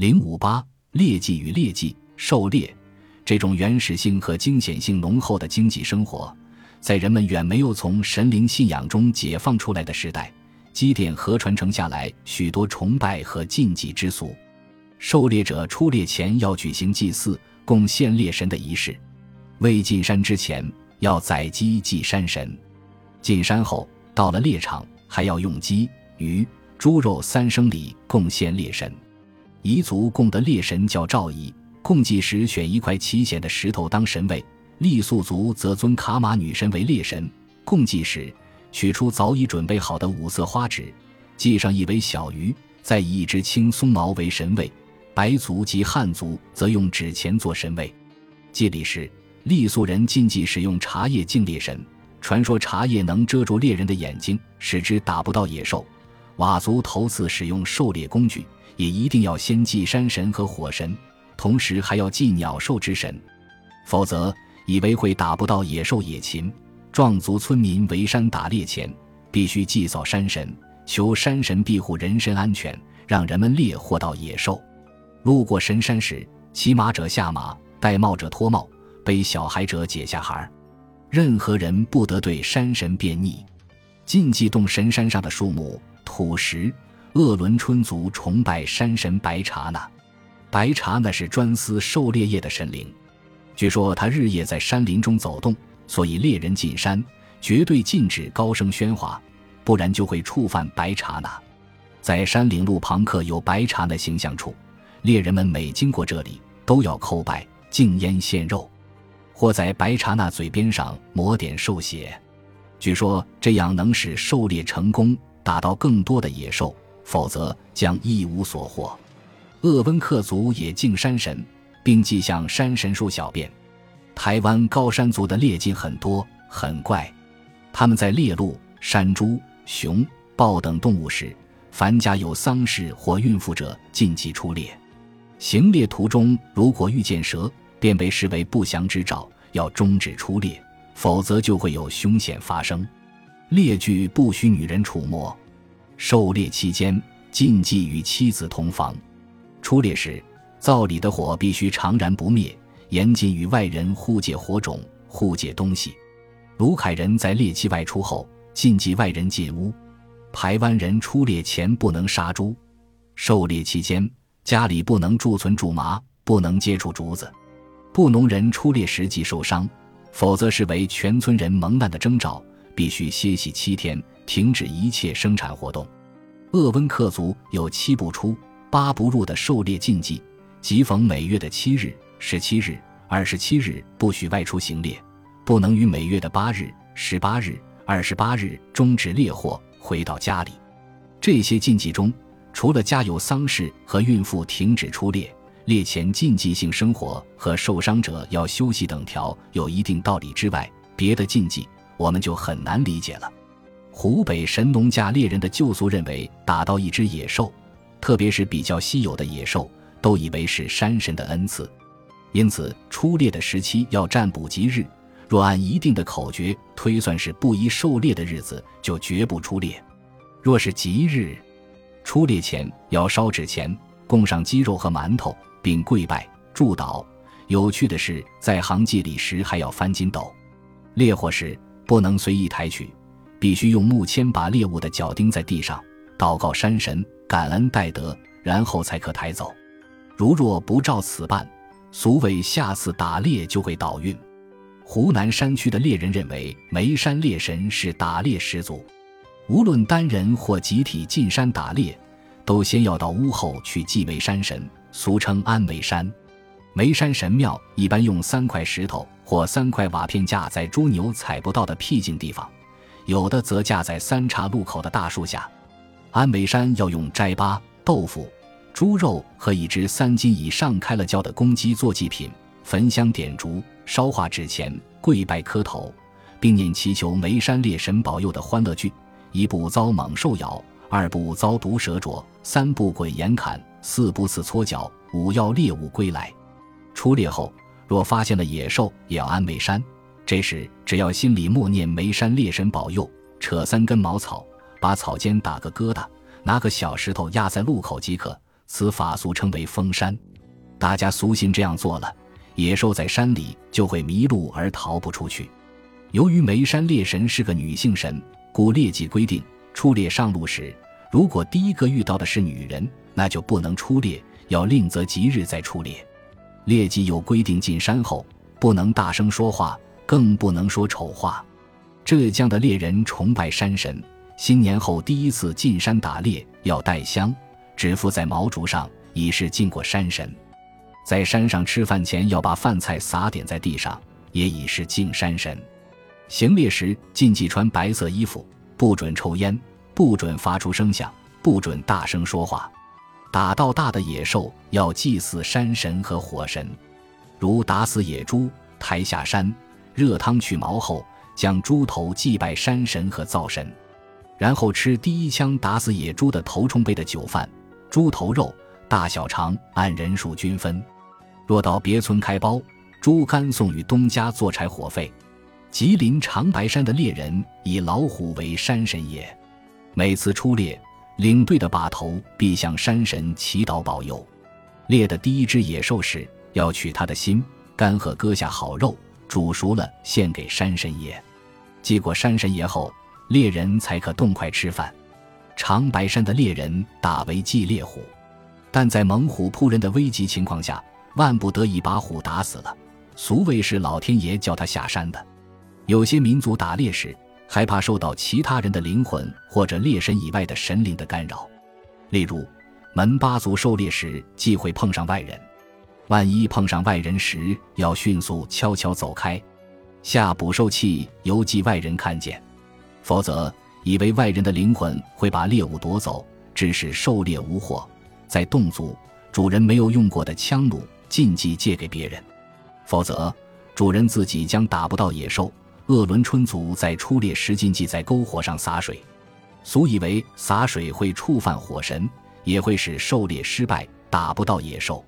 零五八猎妓与猎妓狩猎，这种原始性和惊险性浓厚的经济生活，在人们远没有从神灵信仰中解放出来的时代，积淀和传承下来许多崇拜和禁忌之俗。狩猎者出猎前要举行祭祀，供献猎神的仪式。未进山之前要宰鸡祭山神，进山后到了猎场还要用鸡、鱼、猪肉三牲礼贡献猎神。彝族供的猎神叫赵彝，供祭时选一块奇险的石头当神位；傈僳族则尊卡玛女神为猎神。供祭时取出早已准备好的五色花纸，系上一尾小鱼，再以一只青松毛为神位。白族及汉族则用纸钱做神位。祭礼时，傈僳人禁忌使用茶叶敬猎神，传说茶叶能遮住猎人的眼睛，使之打不到野兽。佤族头次使用狩猎工具。也一定要先祭山神和火神，同时还要祭鸟兽之神，否则以为会打不到野兽野禽。壮族村民围山打猎前，必须祭扫山神，求山神庇护人身安全，让人们猎获到野兽。路过神山时，骑马者下马，戴帽者脱帽，背小孩者解下孩儿。任何人不得对山神变逆，禁忌动神山上的树木、土石。鄂伦春族崇拜山神白茶那，白茶那是专司狩猎业的神灵。据说他日夜在山林中走动，所以猎人进山绝对禁止高声喧哗，不然就会触犯白茶那。在山岭路旁刻有白茶那形象处，猎人们每经过这里都要叩拜、敬烟献肉，或在白茶那嘴边上抹点兽血。据说这样能使狩猎成功，打到更多的野兽。否则将一无所获。鄂温克族也敬山神，并祭向山神树小便。台湾高山族的猎禁很多，很怪。他们在猎鹿、山猪、熊、豹等动物时，凡家有丧事或孕妇者，禁忌出猎。行猎途中如果遇见蛇，便被视为不祥之兆，要终止出猎，否则就会有凶险发生。猎具不许女人触摸。狩猎期间禁忌与妻子同房，出猎时灶里的火必须长燃不灭，严禁与外人互借火种、互借东西。卢凯人在猎期外出后禁忌外人进屋。台湾人出猎前不能杀猪。狩猎期间家里不能贮存苎麻，不能接触竹子。布农人出猎时即受伤，否则视为全村人蒙难的征兆，必须歇息七天。停止一切生产活动。鄂温克族有七不出、八不入的狩猎禁忌，即逢每月的七日、十七日、二十七日不许外出行猎，不能于每月的八日、十八日、二十八日终止猎获，回到家里。这些禁忌中，除了家有丧事和孕妇停止出猎、猎前禁忌性生活和受伤者要休息等条有一定道理之外，别的禁忌我们就很难理解了。湖北神农架猎人的旧俗认为，打到一只野兽，特别是比较稀有的野兽，都以为是山神的恩赐，因此出猎的时期要占卜吉日。若按一定的口诀推算是不宜狩猎的日子，就绝不出猎。若是吉日，出猎前要烧纸钱，供上鸡肉和馒头，并跪拜祝祷。有趣的是，在行祭礼时还要翻筋斗，猎获时不能随意抬取。必须用木签把猎物的脚钉在地上，祷告山神，感恩戴德，然后才可抬走。如若不照此办，俗谓下次打猎就会倒运。湖南山区的猎人认为，眉山猎神是打猎始祖，无论单人或集体进山打猎，都先要到屋后去祭拜山神，俗称安眉山。眉山神庙一般用三块石头或三块瓦片架在猪牛踩不到的僻静地方。有的则架在三岔路口的大树下。安眉山要用斋八、豆腐、猪肉和一只三斤以上开了胶的公鸡做祭品，焚香点烛，烧化纸钱，跪拜磕头，并念祈求眉山猎神保佑的欢乐句：一不遭猛兽咬，二不遭毒蛇啄，三不滚岩砍，四不刺搓脚，五要猎物归来。出猎后，若发现了野兽，也要安眉山。这时，只要心里默念眉山猎神保佑，扯三根茅草，把草尖打个疙瘩，拿个小石头压在路口即可。此法俗称为封山。大家俗信这样做了，野兽在山里就会迷路而逃不出去。由于梅山猎神是个女性神，故猎记规定，出猎上路时，如果第一个遇到的是女人，那就不能出猎，要另择吉日再出猎。猎记有规定，进山后不能大声说话，更不能说丑话。浙江的猎人崇拜山神，新年后第一次进山打猎要带香，只附在毛竹上，以示敬过山神。在山上吃饭前要把饭菜撒点在地上，也以示敬山神。行猎时禁忌穿白色衣服，不准抽烟，不准发出声响，不准大声说话。打到大的野兽要祭祀山神和火神，如打死野猪，抬下山，热汤去毛后。将猪头祭拜山神和灶神，然后吃第一枪打死野猪的头冲杯的酒饭，猪头肉大小肠按人数均分。若到别村开包，猪肝送与东家做柴火费。吉林长白山的猎人以老虎为山神也，每次出猎，领队的把头必向山神祈祷保佑。猎的第一只野兽时，要取它的心肝和割下好肉，煮熟了献给山神爷。祭过山神爷后，猎人才可动筷吃饭。长白山的猎人打为祭猎虎，但在猛虎扑人的危急情况下，万不得已把虎打死了。俗谓是老天爷叫他下山的。有些民族打猎时，害怕受到其他人的灵魂或者猎神以外的神灵的干扰。例如，门巴族狩猎时忌讳碰上外人，万一碰上外人时，要迅速悄悄走开。下捕兽器犹忌外人看见，否则以为外人的灵魂会把猎物夺走，致使狩猎无获。在侗族，主人没有用过的枪弩禁忌借给别人，否则主人自己将打不到野兽。鄂伦春族在出猎时禁忌在篝火上洒水，俗以为洒水会触犯火神，也会使狩猎失败，打不到野兽。